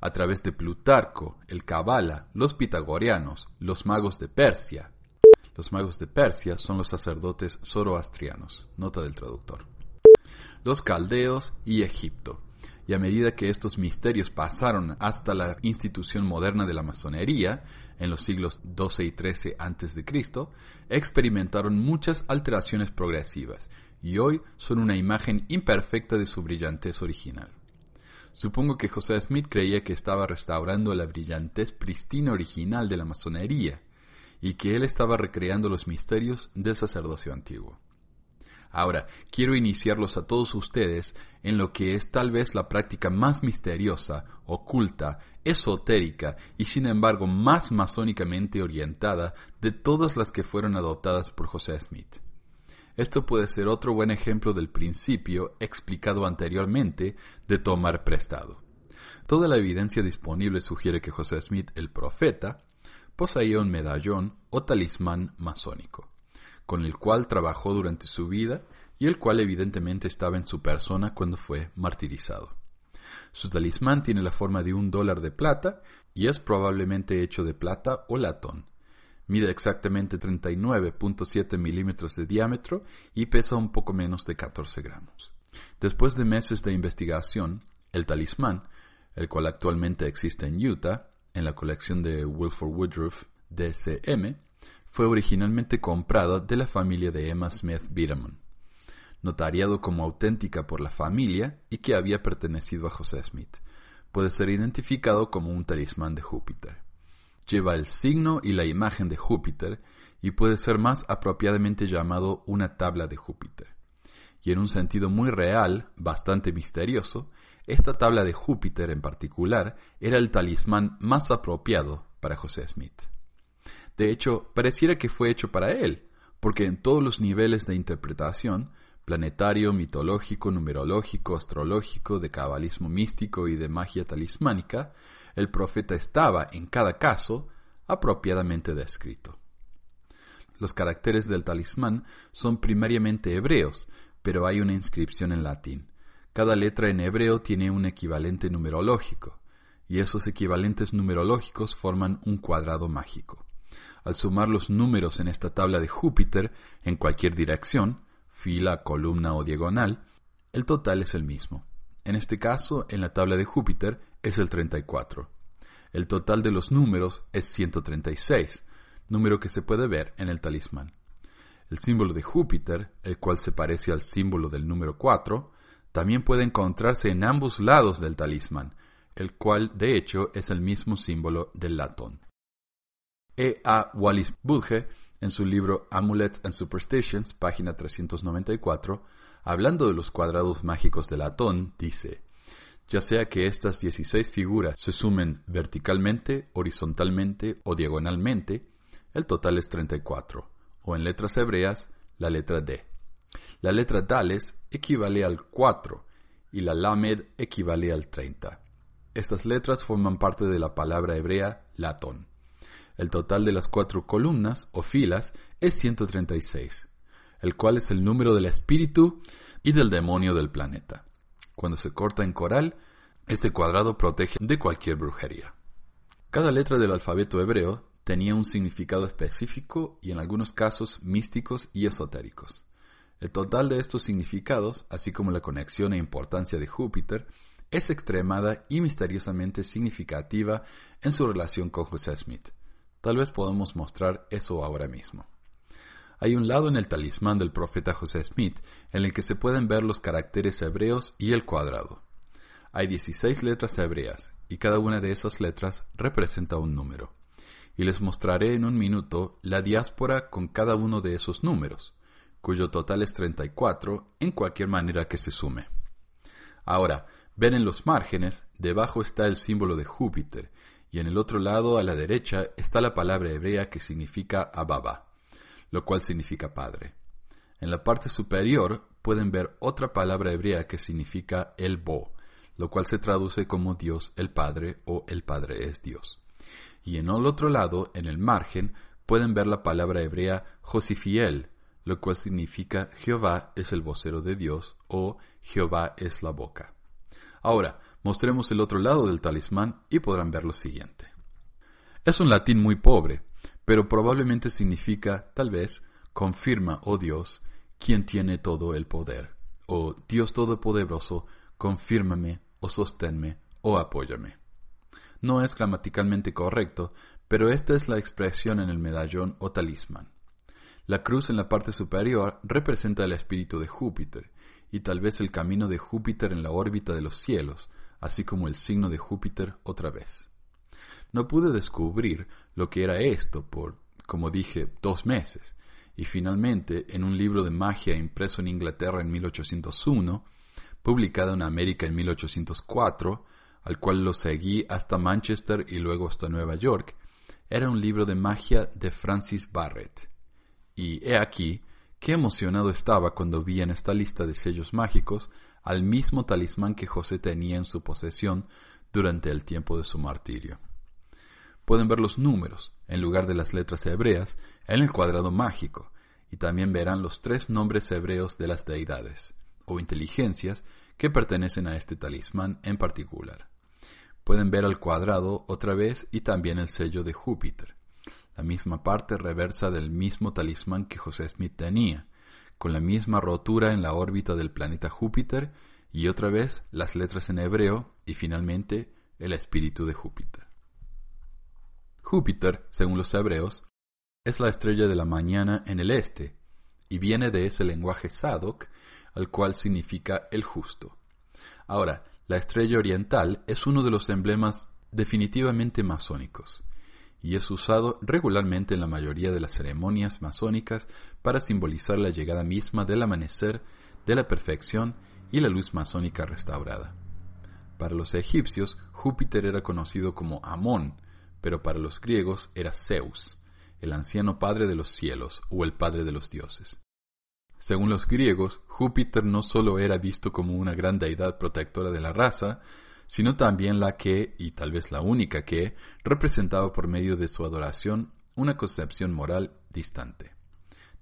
A través de Plutarco, el Cabala, los pitagorianos, los magos de Persia. Los magos de Persia son los sacerdotes zoroastrianos, nota del traductor. Los caldeos y Egipto, y a medida que estos misterios pasaron hasta la institución moderna de la masonería, en los siglos XII y XIII a.C., experimentaron muchas alteraciones progresivas, y hoy son una imagen imperfecta de su brillantez original. Supongo que José Smith creía que estaba restaurando la brillantez pristina original de la masonería, y que él estaba recreando los misterios del sacerdocio antiguo. Ahora, quiero iniciarlos a todos ustedes en lo que es tal vez la práctica más misteriosa, oculta, esotérica y sin embargo más masónicamente orientada de todas las que fueron adoptadas por José Smith. Esto puede ser otro buen ejemplo del principio explicado anteriormente de tomar prestado. Toda la evidencia disponible sugiere que José Smith, el profeta, poseía un medallón o talismán masónico con el cual trabajó durante su vida y el cual evidentemente estaba en su persona cuando fue martirizado. Su talismán tiene la forma de un dólar de plata y es probablemente hecho de plata o latón. Mide exactamente 39.7 milímetros de diámetro y pesa un poco menos de 14 gramos. Después de meses de investigación, el talismán, el cual actualmente existe en Utah, en la colección de Wilford Woodruff DCM, fue originalmente comprada de la familia de Emma Smith Biderman, notariado como auténtica por la familia y que había pertenecido a José Smith. Puede ser identificado como un talismán de Júpiter. Lleva el signo y la imagen de Júpiter y puede ser más apropiadamente llamado una tabla de Júpiter. Y en un sentido muy real, bastante misterioso, esta tabla de Júpiter en particular era el talismán más apropiado para José Smith. De hecho, pareciera que fue hecho para él, porque en todos los niveles de interpretación, planetario, mitológico, numerológico, astrológico, de cabalismo místico y de magia talismánica, el profeta estaba, en cada caso, apropiadamente descrito. Los caracteres del talismán son primariamente hebreos, pero hay una inscripción en latín. Cada letra en hebreo tiene un equivalente numerológico, y esos equivalentes numerológicos forman un cuadrado mágico. Al sumar los números en esta tabla de Júpiter en cualquier dirección, fila, columna o diagonal, el total es el mismo. En este caso, en la tabla de Júpiter es el 34. El total de los números es 136, número que se puede ver en el talismán. El símbolo de Júpiter, el cual se parece al símbolo del número 4, también puede encontrarse en ambos lados del talismán, el cual de hecho es el mismo símbolo del latón. E. A. Wallis Budge, en su libro Amulets and Superstitions, página 394, hablando de los cuadrados mágicos de latón, dice, ya sea que estas 16 figuras se sumen verticalmente, horizontalmente o diagonalmente, el total es 34, o en letras hebreas, la letra D. La letra Dales equivale al 4 y la Lamed equivale al 30. Estas letras forman parte de la palabra hebrea latón. El total de las cuatro columnas o filas es 136, el cual es el número del espíritu y del demonio del planeta. Cuando se corta en coral, este cuadrado protege de cualquier brujería. Cada letra del alfabeto hebreo tenía un significado específico y en algunos casos místicos y esotéricos. El total de estos significados, así como la conexión e importancia de Júpiter, es extremada y misteriosamente significativa en su relación con José Smith. Tal vez podamos mostrar eso ahora mismo. Hay un lado en el talismán del profeta José Smith en el que se pueden ver los caracteres hebreos y el cuadrado. Hay 16 letras hebreas y cada una de esas letras representa un número. Y les mostraré en un minuto la diáspora con cada uno de esos números, cuyo total es 34 en cualquier manera que se sume. Ahora, ven en los márgenes, debajo está el símbolo de Júpiter, y en el otro lado a la derecha está la palabra hebrea que significa Ababa, lo cual significa padre. En la parte superior pueden ver otra palabra hebrea que significa el Bo, lo cual se traduce como Dios el Padre o el Padre es Dios. Y en el otro lado, en el margen, pueden ver la palabra hebrea Josifiel, lo cual significa Jehová es el vocero de Dios o Jehová es la boca. Ahora, mostremos el otro lado del talismán y podrán ver lo siguiente. Es un latín muy pobre, pero probablemente significa, tal vez, confirma, oh Dios, quien tiene todo el poder, o Dios Todopoderoso, confírmame, o sosténme, o apóyame. No es gramaticalmente correcto, pero esta es la expresión en el medallón o talismán. La cruz en la parte superior representa el espíritu de Júpiter, y tal vez el camino de Júpiter en la órbita de los cielos, así como el signo de Júpiter otra vez. No pude descubrir lo que era esto por, como dije, dos meses, y finalmente, en un libro de magia impreso en Inglaterra en 1801, publicado en América en 1804, al cual lo seguí hasta Manchester y luego hasta Nueva York, era un libro de magia de Francis Barrett. Y he aquí qué emocionado estaba cuando vi en esta lista de sellos mágicos al mismo talismán que José tenía en su posesión durante el tiempo de su martirio. Pueden ver los números, en lugar de las letras hebreas, en el cuadrado mágico, y también verán los tres nombres hebreos de las deidades, o inteligencias, que pertenecen a este talismán en particular. Pueden ver al cuadrado otra vez y también el sello de Júpiter, la misma parte reversa del mismo talismán que José Smith tenía, con la misma rotura en la órbita del planeta Júpiter y otra vez las letras en hebreo y finalmente el espíritu de Júpiter. Júpiter, según los hebreos, es la estrella de la mañana en el este y viene de ese lenguaje Sadok, al cual significa el justo. Ahora, la estrella oriental es uno de los emblemas definitivamente masónicos y es usado regularmente en la mayoría de las ceremonias masónicas para simbolizar la llegada misma del amanecer, de la perfección y la luz masónica restaurada. Para los egipcios, Júpiter era conocido como Amón, pero para los griegos era Zeus, el anciano padre de los cielos o el padre de los dioses. Según los griegos, Júpiter no solo era visto como una gran deidad protectora de la raza, sino también la que, y tal vez la única que, representaba por medio de su adoración una concepción moral distante.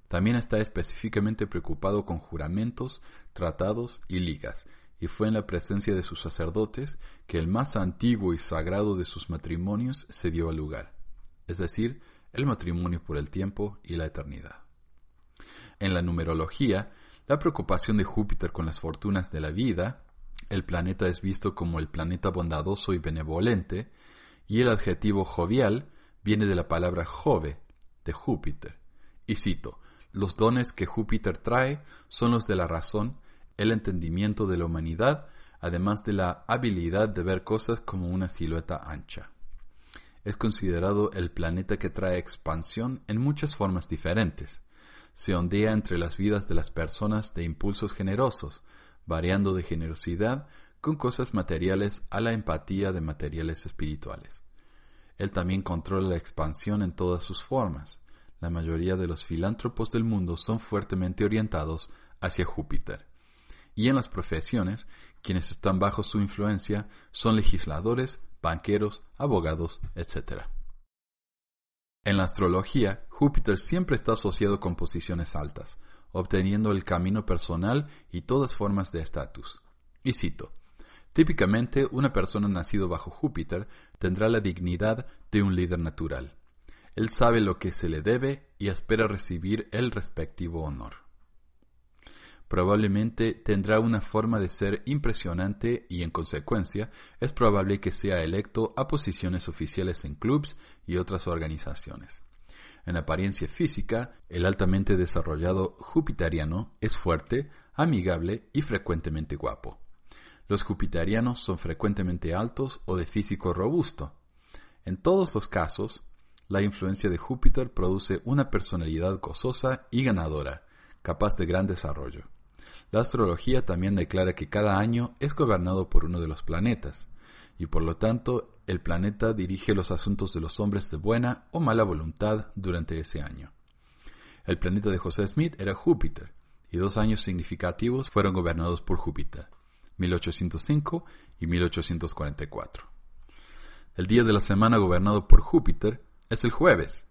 También está específicamente preocupado con juramentos, tratados y ligas, y fue en la presencia de sus sacerdotes que el más antiguo y sagrado de sus matrimonios se dio lugar, es decir, el matrimonio por el tiempo y la eternidad. En la numerología, la preocupación de Júpiter con las fortunas de la vida, el planeta es visto como el planeta bondadoso y benevolente, y el adjetivo jovial viene de la palabra jove, de Júpiter. Y cito, los dones que Júpiter trae son los de la razón, el entendimiento de la humanidad, además de la habilidad de ver cosas como una silueta ancha. Es considerado el planeta que trae expansión en muchas formas diferentes. Se ondea entre las vidas de las personas de impulsos generosos, variando de generosidad con cosas materiales a la empatía de materiales espirituales. Él también controla la expansión en todas sus formas. La mayoría de los filántropos del mundo son fuertemente orientados hacia Júpiter. Y en las profesiones, quienes están bajo su influencia son legisladores, banqueros, abogados, etc. En la astrología, Júpiter siempre está asociado con posiciones altas, obteniendo el camino personal y todas formas de estatus. Y cito, Típicamente, una persona nacida bajo Júpiter tendrá la dignidad de un líder natural. Él sabe lo que se le debe y espera recibir el respectivo honor. Probablemente tendrá una forma de ser impresionante y en consecuencia es probable que sea electo a posiciones oficiales en clubs y otras organizaciones. En apariencia física, el altamente desarrollado jupiteriano es fuerte, amigable y frecuentemente guapo. Los jupiterianos son frecuentemente altos o de físico robusto. En todos los casos, la influencia de Júpiter produce una personalidad gozosa y ganadora, capaz de gran desarrollo. La astrología también declara que cada año es gobernado por uno de los planetas, y por lo tanto el planeta dirige los asuntos de los hombres de buena o mala voluntad durante ese año. El planeta de José Smith era Júpiter, y dos años significativos fueron gobernados por Júpiter, 1805 y 1844. El día de la semana gobernado por Júpiter es el jueves,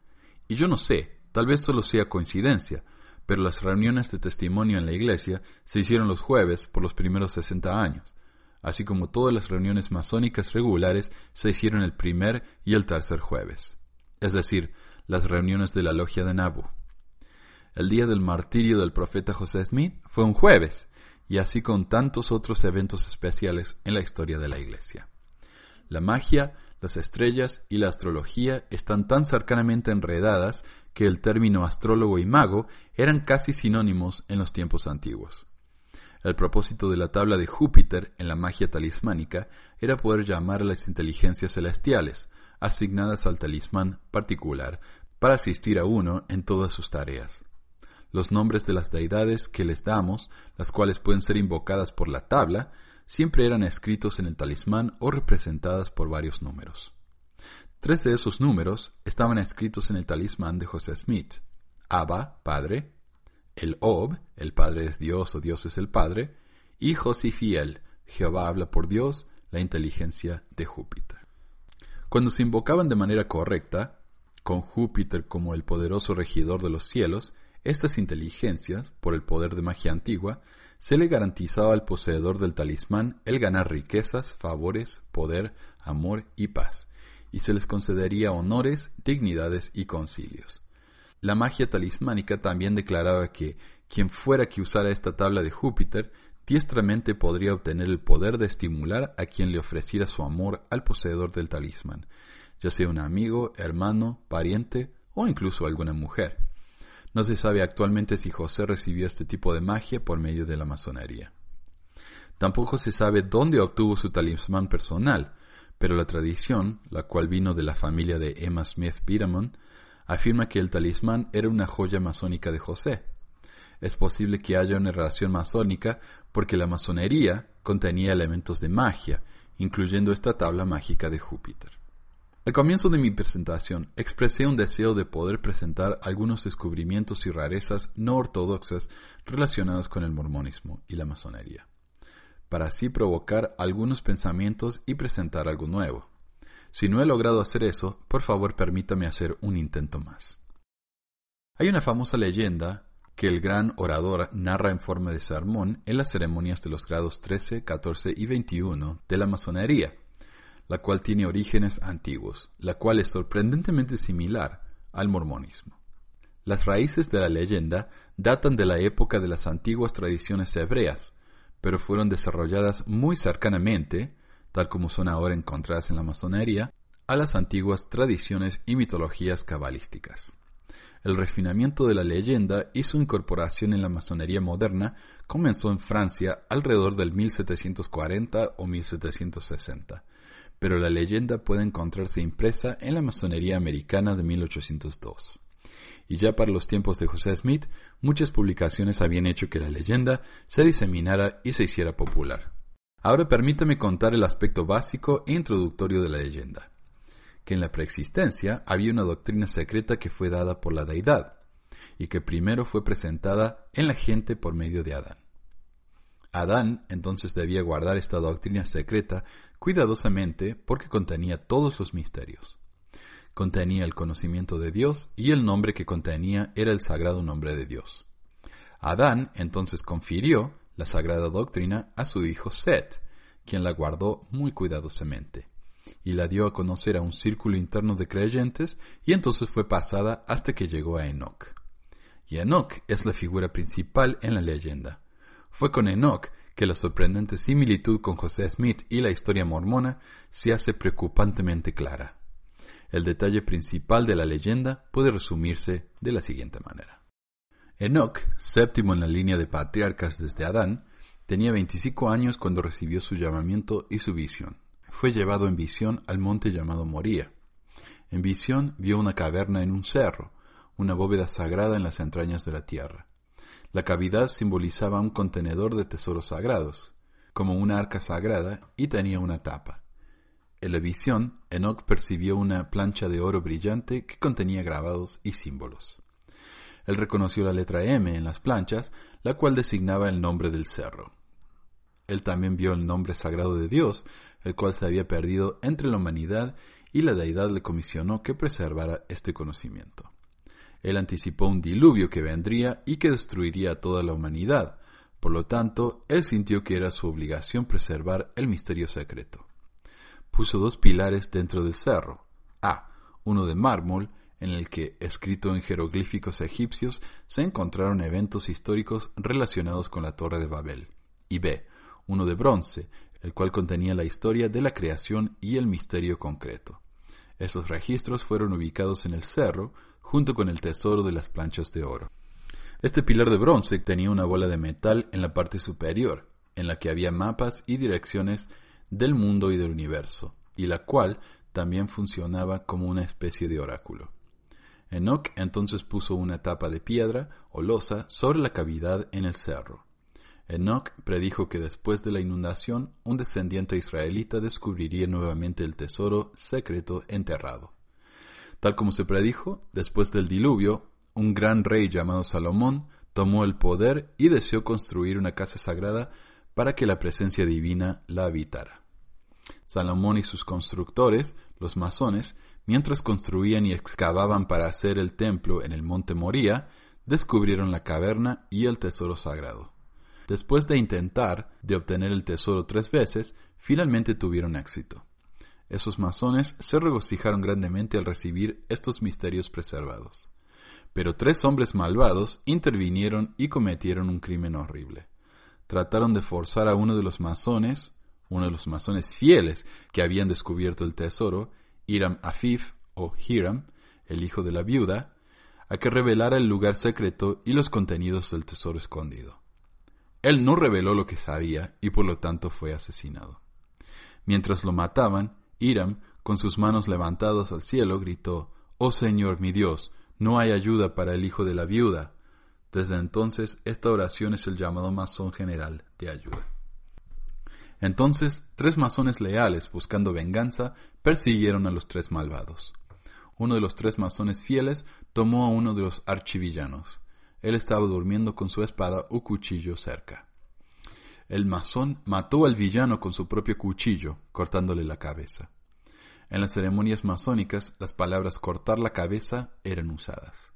y yo no sé, tal vez solo sea coincidencia, pero las reuniones de testimonio en la iglesia se hicieron los jueves por los primeros 60 años, así como todas las reuniones masónicas regulares se hicieron el primer y el tercer jueves, es decir, las reuniones de la logia de Nabu. El día del martirio del profeta José Smith fue un jueves, y así con tantos otros eventos especiales en la historia de la Iglesia. La magia, las estrellas y la astrología están tan cercanamente enredadas que el término astrólogo y mago eran casi sinónimos en los tiempos antiguos. El propósito de la tabla de Júpiter en la magia talismánica era poder llamar a las inteligencias celestiales, asignadas al talismán particular, para asistir a uno en todas sus tareas los nombres de las deidades que les damos, las cuales pueden ser invocadas por la tabla, siempre eran escritos en el talismán o representadas por varios números. Tres de esos números estaban escritos en el talismán de José Smith. Abba, Padre, el Ob, el Padre es Dios o Dios es el Padre, y Josifiel, Jehová habla por Dios, la inteligencia de Júpiter. Cuando se invocaban de manera correcta, con Júpiter como el poderoso regidor de los cielos, estas inteligencias, por el poder de magia antigua, se le garantizaba al poseedor del talismán el ganar riquezas, favores, poder, amor y paz, y se les concedería honores, dignidades y concilios. La magia talismánica también declaraba que quien fuera que usara esta tabla de Júpiter diestramente podría obtener el poder de estimular a quien le ofreciera su amor al poseedor del talismán, ya sea un amigo, hermano, pariente o incluso alguna mujer. No se sabe actualmente si José recibió este tipo de magia por medio de la masonería. Tampoco se sabe dónde obtuvo su talismán personal, pero la tradición, la cual vino de la familia de Emma Smith Biramon, afirma que el talismán era una joya masónica de José. Es posible que haya una relación masónica porque la masonería contenía elementos de magia, incluyendo esta tabla mágica de Júpiter. Al comienzo de mi presentación expresé un deseo de poder presentar algunos descubrimientos y rarezas no ortodoxas relacionados con el mormonismo y la masonería, para así provocar algunos pensamientos y presentar algo nuevo. Si no he logrado hacer eso, por favor permítame hacer un intento más. Hay una famosa leyenda que el gran orador narra en forma de sermón en las ceremonias de los grados 13, 14 y 21 de la masonería la cual tiene orígenes antiguos, la cual es sorprendentemente similar al mormonismo. Las raíces de la leyenda datan de la época de las antiguas tradiciones hebreas, pero fueron desarrolladas muy cercanamente, tal como son ahora encontradas en la masonería, a las antiguas tradiciones y mitologías cabalísticas. El refinamiento de la leyenda y su incorporación en la masonería moderna comenzó en Francia alrededor del 1740 o 1760, pero la leyenda puede encontrarse impresa en la masonería americana de 1802. Y ya para los tiempos de José Smith, muchas publicaciones habían hecho que la leyenda se diseminara y se hiciera popular. Ahora permítame contar el aspecto básico e introductorio de la leyenda, que en la preexistencia había una doctrina secreta que fue dada por la deidad, y que primero fue presentada en la gente por medio de Adán. Adán entonces debía guardar esta doctrina secreta cuidadosamente porque contenía todos los misterios. Contenía el conocimiento de Dios y el nombre que contenía era el sagrado nombre de Dios. Adán entonces confirió la sagrada doctrina a su hijo Set, quien la guardó muy cuidadosamente, y la dio a conocer a un círculo interno de creyentes y entonces fue pasada hasta que llegó a Enoch. Y Enoch es la figura principal en la leyenda. Fue con Enoch que la sorprendente similitud con José Smith y la historia mormona se hace preocupantemente clara. El detalle principal de la leyenda puede resumirse de la siguiente manera. Enoch, séptimo en la línea de patriarcas desde Adán, Tenía 25 años cuando recibió su llamamiento y su visión. Fue llevado en visión al monte llamado Moría. En visión vio una caverna en un cerro, una bóveda sagrada en las entrañas de la tierra. La cavidad simbolizaba un contenedor de tesoros sagrados, como una arca sagrada, y tenía una tapa. En la visión, Enoch percibió una plancha de oro brillante que contenía grabados y símbolos. Él reconoció la letra M en las planchas, la cual designaba el nombre del cerro. Él también vio el nombre sagrado de Dios, el cual se había perdido entre la humanidad y la deidad le comisionó que preservara este conocimiento. Él anticipó un diluvio que vendría y que destruiría a toda la humanidad. Por lo tanto, él sintió que era su obligación preservar el misterio secreto. Puso dos pilares dentro del cerro. A. Uno de mármol, en el que, escrito en jeroglíficos egipcios, se encontraron eventos históricos relacionados con la Torre de Babel. Y B. Uno de bronce, el cual contenía la historia de la creación y el misterio concreto. Esos registros fueron ubicados en el cerro, junto con el tesoro de las planchas de oro. Este pilar de bronce tenía una bola de metal en la parte superior, en la que había mapas y direcciones del mundo y del universo, y la cual también funcionaba como una especie de oráculo. Enoch entonces puso una tapa de piedra o losa sobre la cavidad en el cerro. Enoch predijo que después de la inundación un descendiente israelita descubriría nuevamente el tesoro secreto enterrado. Tal como se predijo, después del diluvio, un gran rey llamado Salomón tomó el poder y deseó construir una casa sagrada para que la presencia divina la habitara. Salomón y sus constructores, los masones, mientras construían y excavaban para hacer el templo en el monte Moría, descubrieron la caverna y el tesoro sagrado. Después de intentar de obtener el tesoro tres veces, finalmente tuvieron éxito. Esos masones se regocijaron grandemente al recibir estos misterios preservados. Pero tres hombres malvados intervinieron y cometieron un crimen horrible. Trataron de forzar a uno de los masones, uno de los masones fieles que habían descubierto el tesoro, Hiram Afif o Hiram, el hijo de la viuda, a que revelara el lugar secreto y los contenidos del tesoro escondido. Él no reveló lo que sabía y por lo tanto fue asesinado. Mientras lo mataban, Hiram, con sus manos levantadas al cielo, gritó, Oh Señor mi Dios, no hay ayuda para el hijo de la viuda. Desde entonces esta oración es el llamado masón general de ayuda. Entonces, tres masones leales, buscando venganza, persiguieron a los tres malvados. Uno de los tres masones fieles tomó a uno de los archivillanos. Él estaba durmiendo con su espada o cuchillo cerca. El masón mató al villano con su propio cuchillo, cortándole la cabeza. En las ceremonias masónicas, las palabras cortar la cabeza eran usadas.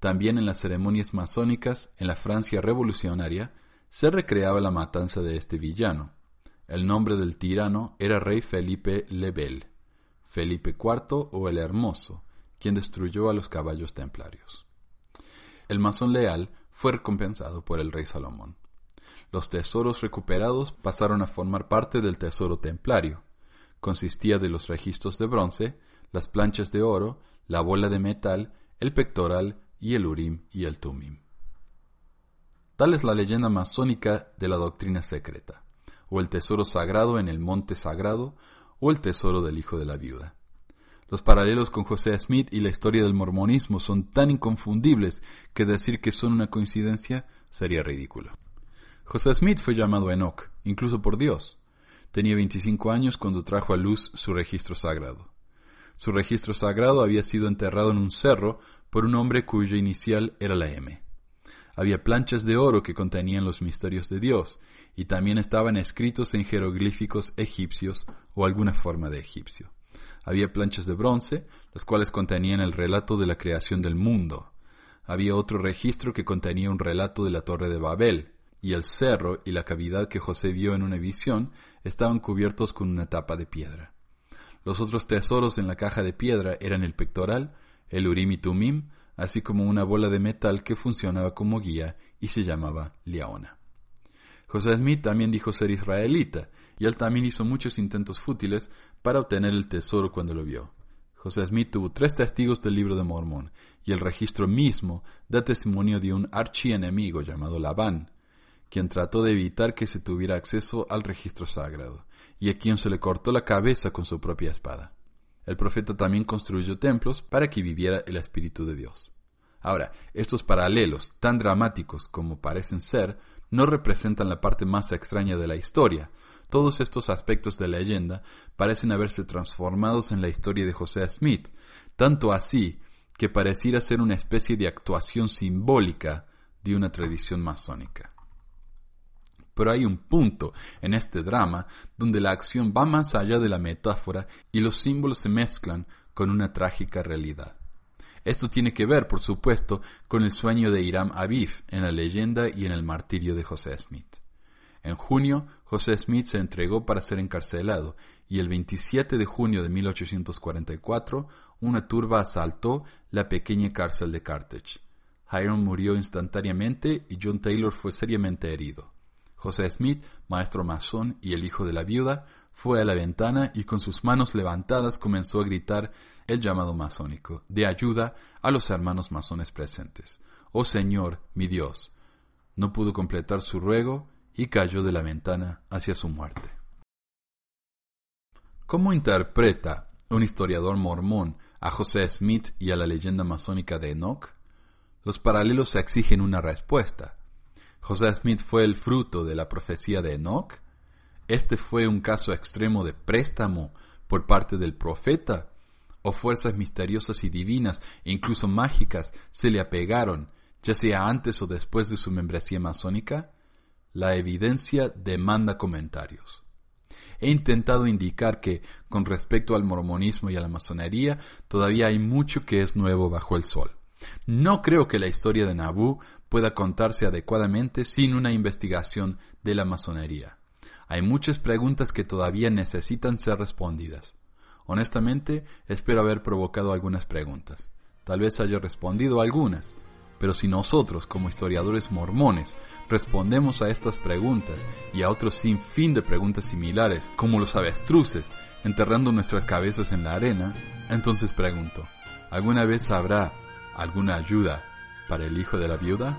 También en las ceremonias masónicas, en la Francia revolucionaria, se recreaba la matanza de este villano. El nombre del tirano era rey Felipe le Bel, Felipe IV o el Hermoso, quien destruyó a los caballos templarios. El masón leal fue recompensado por el rey Salomón los tesoros recuperados pasaron a formar parte del tesoro templario. Consistía de los registros de bronce, las planchas de oro, la bola de metal, el pectoral y el urim y el tumim. Tal es la leyenda masónica de la doctrina secreta, o el tesoro sagrado en el monte sagrado, o el tesoro del hijo de la viuda. Los paralelos con José Smith y la historia del mormonismo son tan inconfundibles que decir que son una coincidencia sería ridículo. José Smith fue llamado Enoch, incluso por Dios. Tenía 25 años cuando trajo a luz su registro sagrado. Su registro sagrado había sido enterrado en un cerro por un hombre cuya inicial era la M. Había planchas de oro que contenían los misterios de Dios, y también estaban escritos en jeroglíficos egipcios o alguna forma de egipcio. Había planchas de bronce, las cuales contenían el relato de la creación del mundo. Había otro registro que contenía un relato de la Torre de Babel, y el cerro y la cavidad que José vio en una visión estaban cubiertos con una tapa de piedra. Los otros tesoros en la caja de piedra eran el pectoral, el urim y tumim, así como una bola de metal que funcionaba como guía y se llamaba Liaona. José Smith también dijo ser israelita, y él también hizo muchos intentos fútiles para obtener el tesoro cuando lo vio. José Smith tuvo tres testigos del libro de Mormón, y el registro mismo da testimonio de un archienemigo llamado Labán, quien trató de evitar que se tuviera acceso al registro sagrado, y a quien se le cortó la cabeza con su propia espada. El profeta también construyó templos para que viviera el Espíritu de Dios. Ahora, estos paralelos, tan dramáticos como parecen ser, no representan la parte más extraña de la historia. Todos estos aspectos de la leyenda parecen haberse transformados en la historia de José Smith, tanto así que pareciera ser una especie de actuación simbólica de una tradición masónica. Pero hay un punto en este drama donde la acción va más allá de la metáfora y los símbolos se mezclan con una trágica realidad. Esto tiene que ver, por supuesto, con el sueño de Hiram Abif en la leyenda y en el martirio de José Smith. En junio, José Smith se entregó para ser encarcelado y el 27 de junio de 1844 una turba asaltó la pequeña cárcel de Carthage. Hiram murió instantáneamente y John Taylor fue seriamente herido. José Smith, maestro masón y el hijo de la viuda, fue a la ventana y con sus manos levantadas comenzó a gritar el llamado masónico de ayuda a los hermanos masones presentes. Oh Señor, mi Dios. No pudo completar su ruego y cayó de la ventana hacia su muerte. ¿Cómo interpreta un historiador mormón a José Smith y a la leyenda masónica de Enoch? Los paralelos exigen una respuesta. José Smith fue el fruto de la profecía de Enoch. Este fue un caso extremo de préstamo por parte del profeta, o fuerzas misteriosas y divinas, e incluso mágicas, se le apegaron, ya sea antes o después de su membresía masónica. La evidencia demanda comentarios. He intentado indicar que, con respecto al mormonismo y a la masonería, todavía hay mucho que es nuevo bajo el sol. No creo que la historia de Nabú pueda contarse adecuadamente sin una investigación de la masonería. Hay muchas preguntas que todavía necesitan ser respondidas. Honestamente, espero haber provocado algunas preguntas. Tal vez haya respondido algunas, pero si nosotros, como historiadores mormones, respondemos a estas preguntas y a otros sin fin de preguntas similares, como los avestruces, enterrando nuestras cabezas en la arena, entonces pregunto, ¿alguna vez habrá alguna ayuda para el hijo de la viuda?